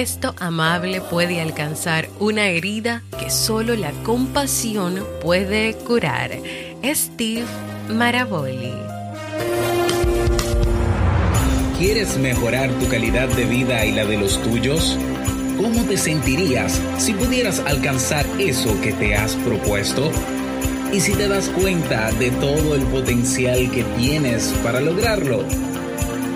gesto amable puede alcanzar una herida que solo la compasión puede curar. Steve Maraboli. ¿Quieres mejorar tu calidad de vida y la de los tuyos? ¿Cómo te sentirías si pudieras alcanzar eso que te has propuesto? ¿Y si te das cuenta de todo el potencial que tienes para lograrlo?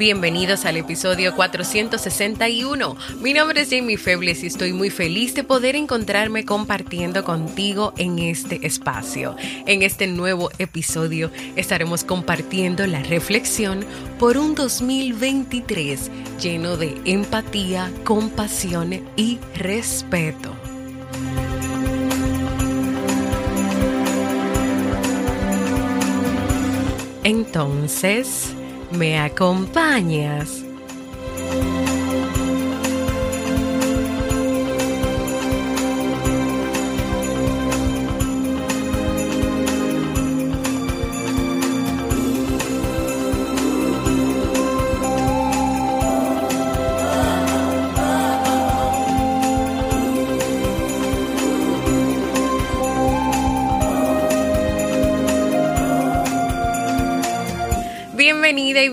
Bienvenidos al episodio 461. Mi nombre es Jamie Febles y estoy muy feliz de poder encontrarme compartiendo contigo en este espacio. En este nuevo episodio estaremos compartiendo la reflexión por un 2023 lleno de empatía, compasión y respeto. Entonces, ¿Me acompañas?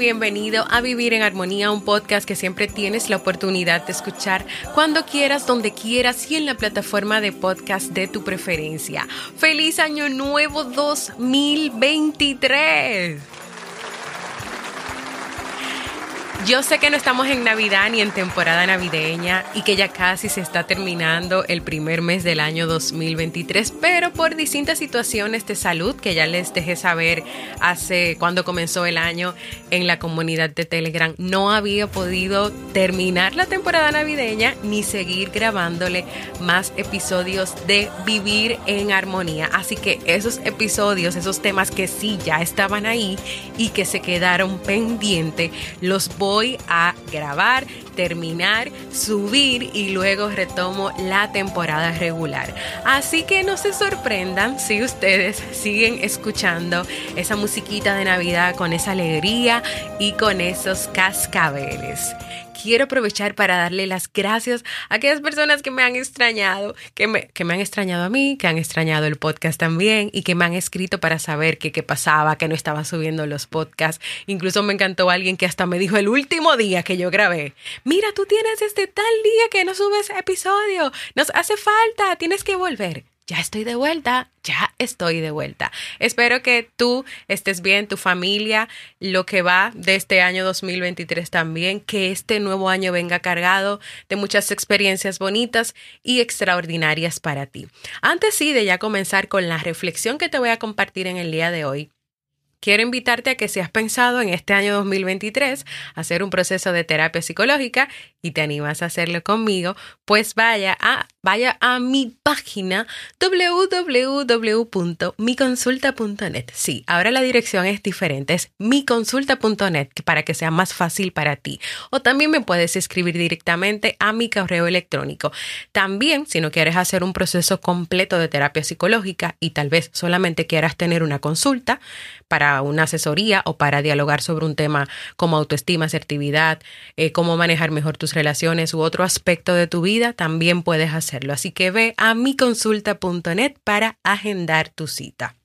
Bienvenido a Vivir en Armonía, un podcast que siempre tienes la oportunidad de escuchar cuando quieras, donde quieras y en la plataforma de podcast de tu preferencia. ¡Feliz Año Nuevo 2023! Yo sé que no estamos en Navidad ni en temporada navideña y que ya casi se está terminando el primer mes del año 2023, pero por distintas situaciones de salud que ya les dejé saber hace cuando comenzó el año en la comunidad de Telegram, no había podido terminar la temporada navideña ni seguir grabándole más episodios de Vivir en Armonía. Así que esos episodios, esos temas que sí ya estaban ahí y que se quedaron pendientes, los voy voy a grabar, terminar, subir y luego retomo la temporada regular. Así que no se sorprendan si ustedes siguen escuchando esa musiquita de Navidad con esa alegría y con esos cascabeles quiero aprovechar para darle las gracias a aquellas personas que me han extrañado, que me, que me han extrañado a mí, que han extrañado el podcast también y que me han escrito para saber qué pasaba, que no estaba subiendo los podcasts. Incluso me encantó alguien que hasta me dijo el último día que yo grabé, mira, tú tienes este tal día que no subes episodio, nos hace falta, tienes que volver ya estoy de vuelta, ya estoy de vuelta. Espero que tú estés bien, tu familia, lo que va de este año 2023 también, que este nuevo año venga cargado de muchas experiencias bonitas y extraordinarias para ti. Antes sí de ya comenzar con la reflexión que te voy a compartir en el día de hoy, Quiero invitarte a que si has pensado en este año 2023 hacer un proceso de terapia psicológica y te animas a hacerlo conmigo, pues vaya a, vaya a mi página www.miconsulta.net. Sí, ahora la dirección es diferente, es miconsulta.net para que sea más fácil para ti. O también me puedes escribir directamente a mi correo electrónico. También, si no quieres hacer un proceso completo de terapia psicológica y tal vez solamente quieras tener una consulta para una asesoría o para dialogar sobre un tema como autoestima, asertividad, eh, cómo manejar mejor tus relaciones u otro aspecto de tu vida, también puedes hacerlo. Así que ve a miconsulta.net para agendar tu cita.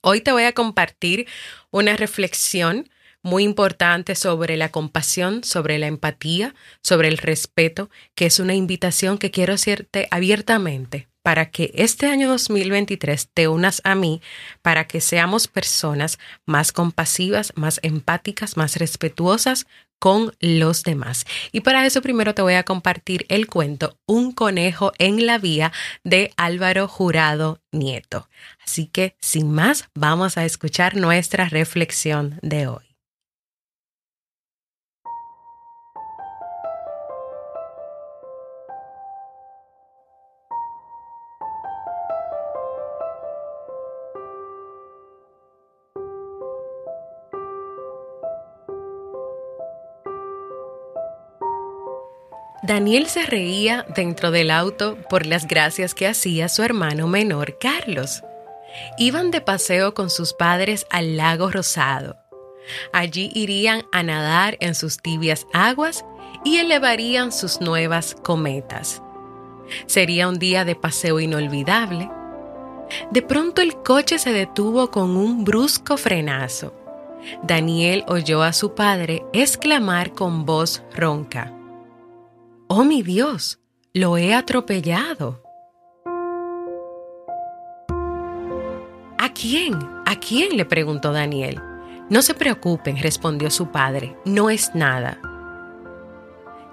Hoy te voy a compartir una reflexión muy importante sobre la compasión, sobre la empatía, sobre el respeto, que es una invitación que quiero hacerte abiertamente para que este año 2023 te unas a mí para que seamos personas más compasivas, más empáticas, más respetuosas con los demás. Y para eso primero te voy a compartir el cuento Un conejo en la vía de Álvaro Jurado Nieto. Así que, sin más, vamos a escuchar nuestra reflexión de hoy. Daniel se reía dentro del auto por las gracias que hacía su hermano menor Carlos. Iban de paseo con sus padres al lago Rosado. Allí irían a nadar en sus tibias aguas y elevarían sus nuevas cometas. Sería un día de paseo inolvidable. De pronto el coche se detuvo con un brusco frenazo. Daniel oyó a su padre exclamar con voz ronca. Oh mi Dios, lo he atropellado. ¿A quién? ¿A quién? le preguntó Daniel. No se preocupen, respondió su padre, no es nada.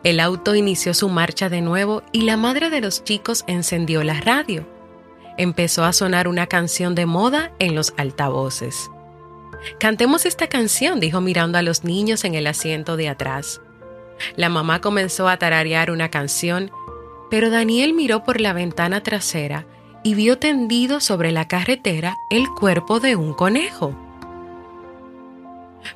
El auto inició su marcha de nuevo y la madre de los chicos encendió la radio. Empezó a sonar una canción de moda en los altavoces. Cantemos esta canción, dijo mirando a los niños en el asiento de atrás. La mamá comenzó a tararear una canción, pero Daniel miró por la ventana trasera y vio tendido sobre la carretera el cuerpo de un conejo.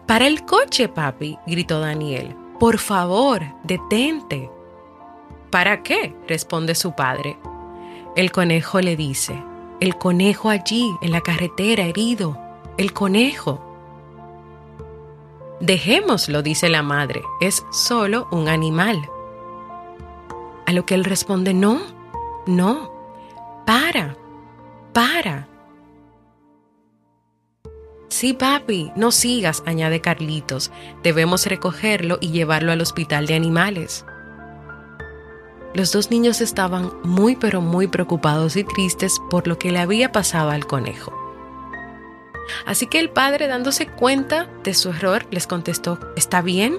Para el coche, papi, gritó Daniel. Por favor, detente. ¿Para qué? responde su padre. El conejo le dice, el conejo allí, en la carretera, herido, el conejo. Dejémoslo, dice la madre, es solo un animal. A lo que él responde, no, no, para, para. Sí, papi, no sigas, añade Carlitos, debemos recogerlo y llevarlo al hospital de animales. Los dos niños estaban muy pero muy preocupados y tristes por lo que le había pasado al conejo. Así que el padre, dándose cuenta de su error, les contestó, ¿está bien?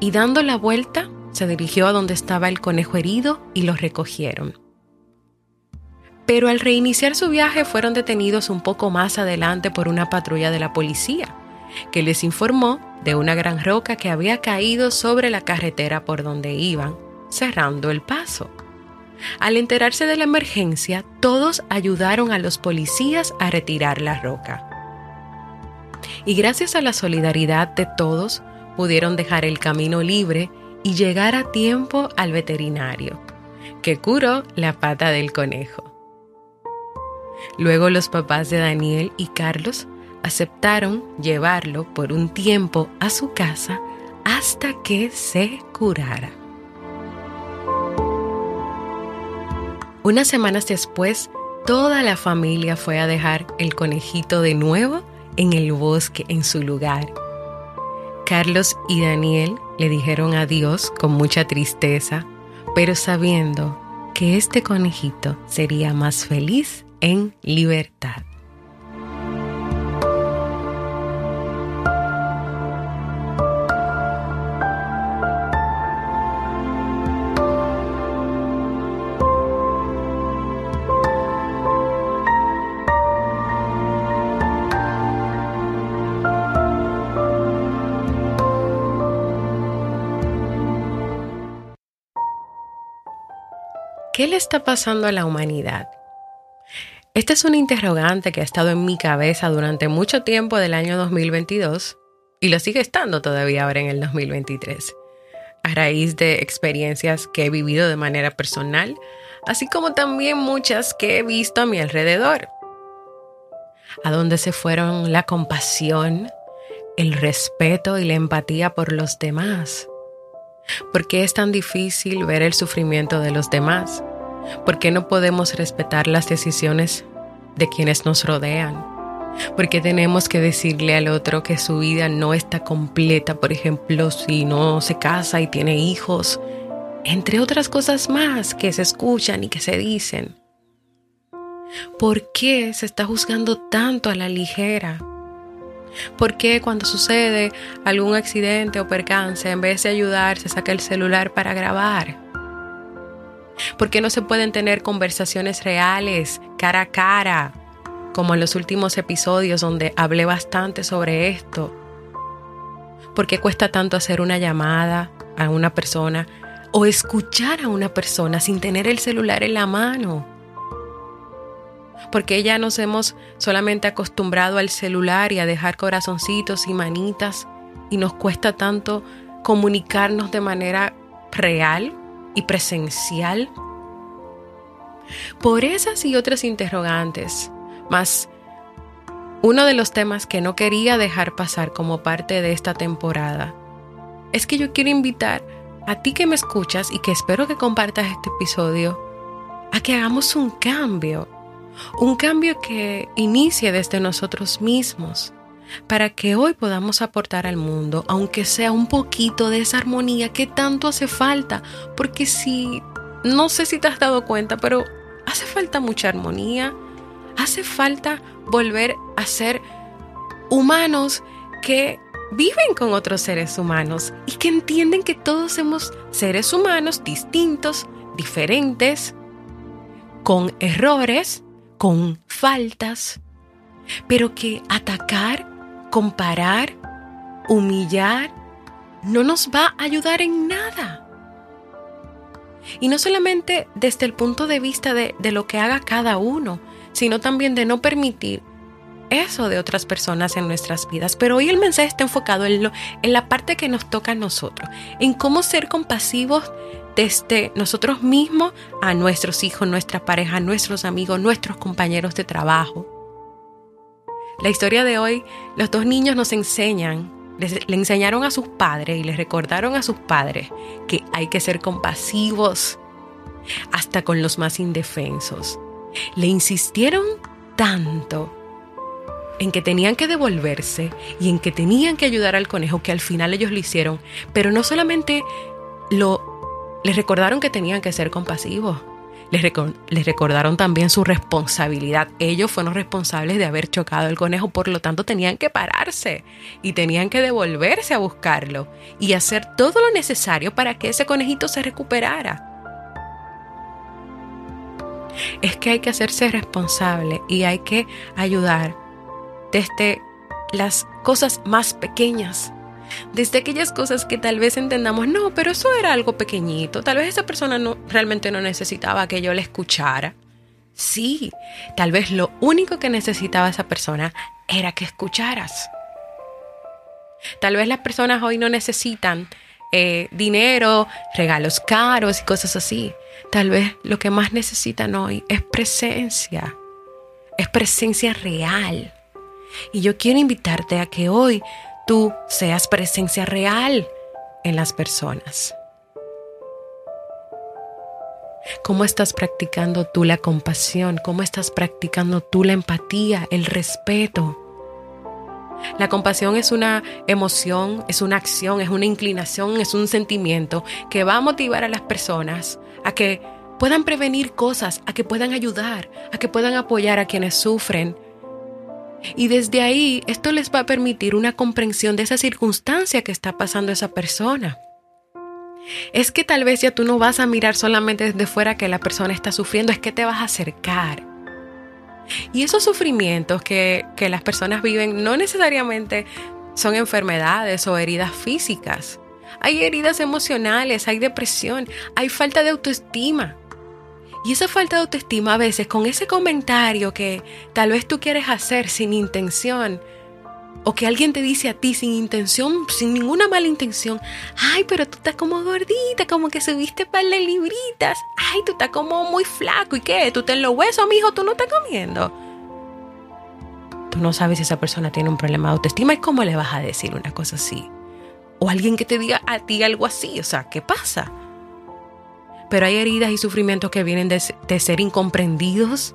Y dando la vuelta, se dirigió a donde estaba el conejo herido y lo recogieron. Pero al reiniciar su viaje fueron detenidos un poco más adelante por una patrulla de la policía, que les informó de una gran roca que había caído sobre la carretera por donde iban, cerrando el paso. Al enterarse de la emergencia, todos ayudaron a los policías a retirar la roca y gracias a la solidaridad de todos pudieron dejar el camino libre y llegar a tiempo al veterinario, que curó la pata del conejo. Luego los papás de Daniel y Carlos aceptaron llevarlo por un tiempo a su casa hasta que se curara. Unas semanas después, toda la familia fue a dejar el conejito de nuevo en el bosque en su lugar. Carlos y Daniel le dijeron adiós con mucha tristeza, pero sabiendo que este conejito sería más feliz en libertad. ¿Qué le está pasando a la humanidad? Esta es una interrogante que ha estado en mi cabeza durante mucho tiempo del año 2022 y lo sigue estando todavía ahora en el 2023, a raíz de experiencias que he vivido de manera personal, así como también muchas que he visto a mi alrededor. ¿A dónde se fueron la compasión, el respeto y la empatía por los demás? ¿Por qué es tan difícil ver el sufrimiento de los demás? ¿Por qué no podemos respetar las decisiones de quienes nos rodean? ¿Por qué tenemos que decirle al otro que su vida no está completa, por ejemplo, si no se casa y tiene hijos? Entre otras cosas más que se escuchan y que se dicen. ¿Por qué se está juzgando tanto a la ligera? ¿Por qué cuando sucede algún accidente o percance, en vez de ayudar, se saca el celular para grabar? ¿Por qué no se pueden tener conversaciones reales, cara a cara, como en los últimos episodios donde hablé bastante sobre esto? ¿Por qué cuesta tanto hacer una llamada a una persona o escuchar a una persona sin tener el celular en la mano? Porque ya nos hemos solamente acostumbrado al celular y a dejar corazoncitos y manitas y nos cuesta tanto comunicarnos de manera real y presencial? Por esas y otras interrogantes, más uno de los temas que no quería dejar pasar como parte de esta temporada es que yo quiero invitar a ti que me escuchas y que espero que compartas este episodio a que hagamos un cambio, un cambio que inicie desde nosotros mismos, para que hoy podamos aportar al mundo, aunque sea un poquito de esa armonía que tanto hace falta, porque si, no sé si te has dado cuenta, pero hace falta mucha armonía, hace falta volver a ser humanos que viven con otros seres humanos y que entienden que todos somos seres humanos distintos, diferentes, con errores, con faltas, pero que atacar comparar, humillar, no nos va a ayudar en nada. Y no solamente desde el punto de vista de, lo que haga cada uno, sino también de no permitir eso de otras personas en nuestras vidas. Pero hoy el mensaje está enfocado en, en la parte que nos toca a nosotros, en cómo ser compasivos desde nosotros mismos a nuestros hijos, nuestra pareja, nuestros amigos, nuestros compañeros de trabajo. La historia de hoy, los dos niños nos enseñan, le enseñaron a sus padres y les recordaron a sus padres que hay que ser compasivos hasta con los más indefensos. Le insistieron tanto en que tenían que devolverse y en que tenían que ayudar al conejo que al final ellos lo hicieron, pero no solamente lo les recordaron que tenían que ser compasivos, les, recordaron también su responsabilidad. Ellos fueron responsables de haber chocado el conejo, por lo tanto tenían que pararse y tenían que devolverse a buscarlo y hacer todo lo necesario para que ese conejito se recuperara. Es que hay que hacerse responsable y hay que ayudar desde las cosas más pequeñas desde aquellas cosas que tal vez entendamos, no, pero eso era algo pequeñito, tal vez esa persona no, realmente no necesitaba que yo le escuchara. Sí, tal vez lo único que necesitaba esa persona era que escucharas. Tal vez las personas hoy no necesitan eh, dinero, regalos caros y cosas así. Tal vez lo que más necesitan hoy es presencia, es presencia real. Y yo quiero invitarte a que hoy tú seas presencia real en las personas. ¿Cómo estás practicando tú la compasión? ¿Cómo estás practicando tú la empatía, el respeto? La compasión es una emoción, es una acción, es una inclinación, es un sentimiento que va a motivar a las personas a que puedan prevenir cosas, a que puedan ayudar, a que puedan apoyar a quienes sufren, y desde ahí esto les va a permitir una comprensión de esa circunstancia que está pasando esa persona. Es que tal vez ya tú no vas a mirar solamente desde fuera que la persona está sufriendo, es que te vas a acercar. Y esos sufrimientos que, que las personas viven no necesariamente son enfermedades o heridas físicas. Hay heridas emocionales, hay depresión, hay falta de autoestima. Y esa falta de autoestima a veces con ese comentario que tal vez tú quieres hacer sin intención, o que alguien te dice a ti sin intención, sin ninguna mala intención, ay, pero tú estás como gordita, como que subiste para las libritas, ay, tú estás como muy flaco, ¿y qué? ¿Tú te en los huesos, mijo? ¿Tú no estás comiendo? Tú no sabes si esa persona tiene un problema de autoestima y cómo le vas a decir una cosa así. O alguien que te diga a ti algo así, o sea, ¿qué pasa? Pero hay heridas y sufrimientos que vienen de, ser incomprendidos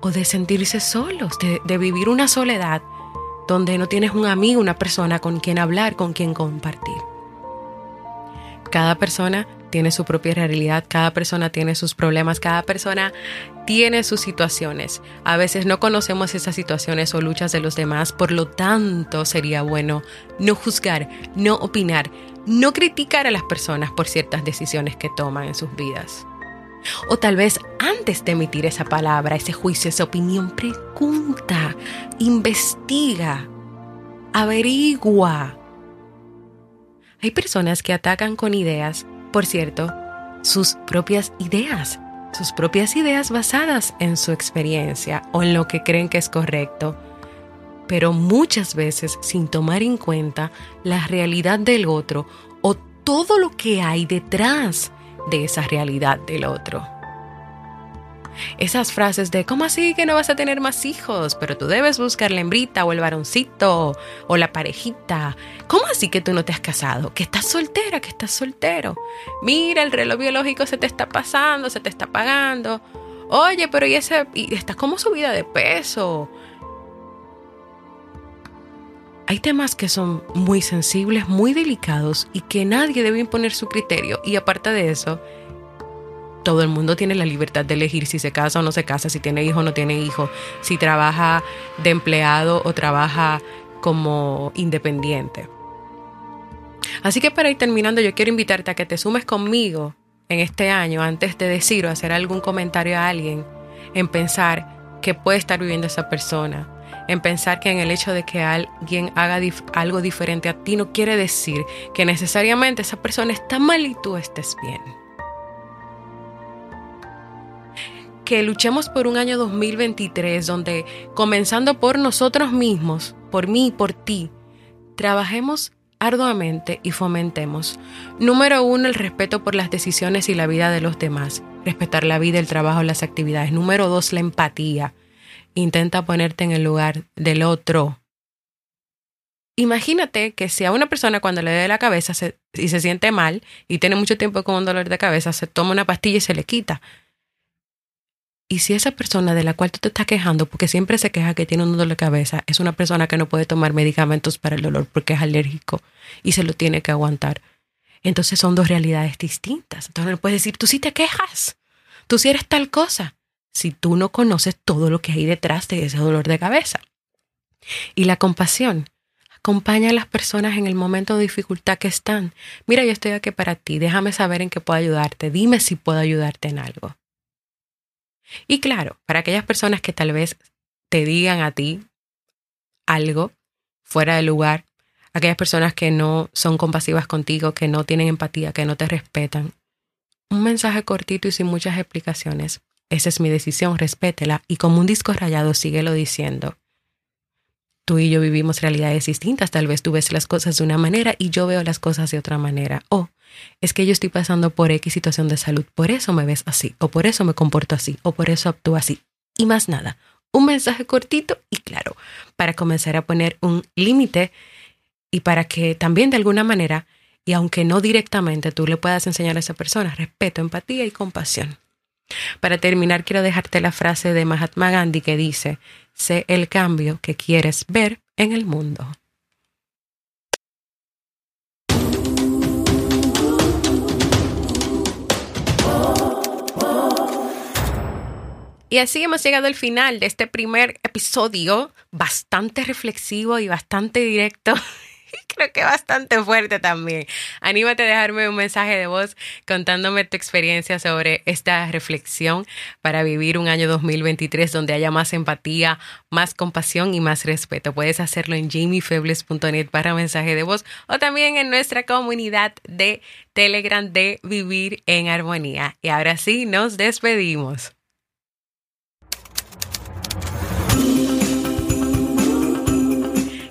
o de sentirse solos, de, de vivir una soledad donde no tienes un amigo, una persona con quien hablar, con quien compartir. Cada persona tiene su propia realidad, cada persona tiene sus problemas, cada persona tiene sus situaciones. A veces no conocemos esas situaciones o luchas de los demás, por lo tanto sería bueno no juzgar, no opinar, no criticar a las personas por ciertas decisiones que toman en sus vidas. O tal vez antes de emitir esa palabra, ese juicio, esa opinión, pregunta, investiga, averigua. Hay personas que atacan con ideas por cierto, sus propias ideas, sus propias ideas basadas en su experiencia o en lo que creen que es correcto, pero muchas veces sin tomar en cuenta la realidad del otro o todo lo que hay detrás de esa realidad del otro. Esas frases de, ¿cómo así que no vas a tener más hijos? Pero tú debes buscar la hembrita o el varoncito o la parejita. ¿Cómo así que tú no te has casado? Que estás soltera, que estás soltero. Mira, el reloj biológico se te está pasando, se te está apagando. Oye, pero ¿y ese? Estás como subida de peso. Hay temas que son muy sensibles, muy delicados y que nadie debe imponer su criterio. Y aparte de eso, todo el mundo tiene la libertad de elegir si se casa o no se casa, si tiene hijo o no tiene hijo, si trabaja de empleado o trabaja como independiente. Así que para ir terminando, yo quiero invitarte a que te sumes conmigo en este año, antes de decir o hacer algún comentario a alguien, en pensar que puede estar viviendo esa persona, en pensar que en el hecho de que alguien haga algo diferente a ti no quiere decir que necesariamente esa persona está mal y tú estés bien. Que luchemos por un año 2023 donde, comenzando por nosotros mismos, por mí y por ti, trabajemos arduamente y fomentemos. Número uno, el respeto por las decisiones y la vida de los demás. Respetar la vida, el trabajo, las actividades. Número dos, la empatía. Intenta ponerte en el lugar del otro. Imagínate que si a una persona cuando le dé la cabeza y se siente mal y tiene mucho tiempo con un dolor de cabeza, se toma una pastilla y se le quita. Y si esa persona de la cual tú te estás quejando, porque siempre se queja que tiene un dolor de cabeza, es una persona que no puede tomar medicamentos para el dolor porque es alérgico y se lo tiene que aguantar, entonces son dos realidades distintas. Entonces no puedes decir, tú sí te quejas, tú sí eres tal cosa, si tú no conoces todo lo que hay detrás de ese dolor de cabeza. Y la compasión. Acompaña a las personas en el momento de dificultad que están. Mira, yo estoy aquí para ti, déjame saber en qué puedo ayudarte, dime si puedo ayudarte en algo. Y claro, para aquellas personas que tal vez te digan a ti algo fuera de lugar, aquellas personas que no son compasivas contigo, que no tienen empatía, que no te respetan, un mensaje cortito y sin muchas explicaciones. Esa es mi decisión, respétela y como un disco rayado síguelo diciendo. Tú y yo vivimos realidades distintas, tal vez tú ves las cosas de una manera y yo veo las cosas de otra manera. O es que yo estoy pasando por X situación de salud, por eso me ves así, o por eso me comporto así, o por eso actúo así. Y más nada, un mensaje cortito y claro, para comenzar a poner un límite y para que también de alguna manera, y aunque no directamente, tú le puedas enseñar a esa persona respeto, empatía y compasión. Para terminar, quiero dejarte la frase de Mahatma Gandhi que dice, sé el cambio que quieres ver en el mundo. Y así hemos llegado al final de este primer episodio, bastante reflexivo y bastante directo. Creo que bastante fuerte también. Anímate a dejarme un mensaje de voz contándome tu experiencia sobre esta reflexión para vivir un año 2023 donde haya más empatía, más compasión y más respeto. Puedes hacerlo en jamiefebles.net para mensaje de voz o también en nuestra comunidad de Telegram de Vivir en Armonía. Y ahora sí, nos despedimos.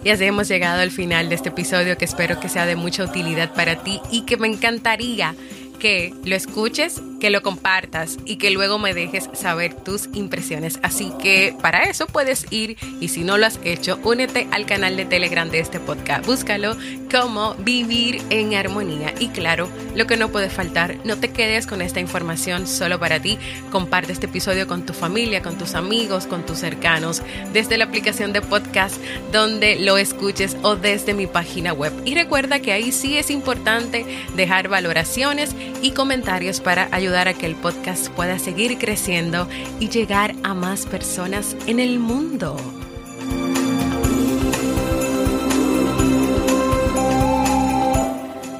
Y así hemos llegado al final de este episodio que espero que sea de mucha utilidad para ti y que me encantaría que lo escuches que lo compartas y que luego me dejes saber tus impresiones. Así que para eso puedes ir y si no lo has hecho, únete al canal de Telegram de este podcast. Búscalo como Vivir en Armonía. Y claro, lo que no puede faltar, no te quedes con esta información solo para ti. Comparte este episodio con tu familia, con tus amigos, con tus cercanos, desde la aplicación de podcast donde lo escuches o desde mi página web. Y recuerda que ahí sí es importante dejar valoraciones y comentarios para ayudar a que el podcast pueda seguir creciendo y llegar a más personas en el mundo.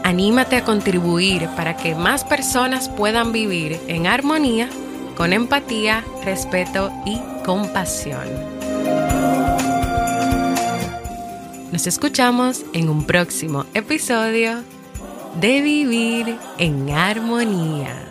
Anímate a contribuir para que más personas puedan vivir en armonía, con empatía, respeto y compasión. Nos escuchamos en un próximo episodio de Vivir en Armonía.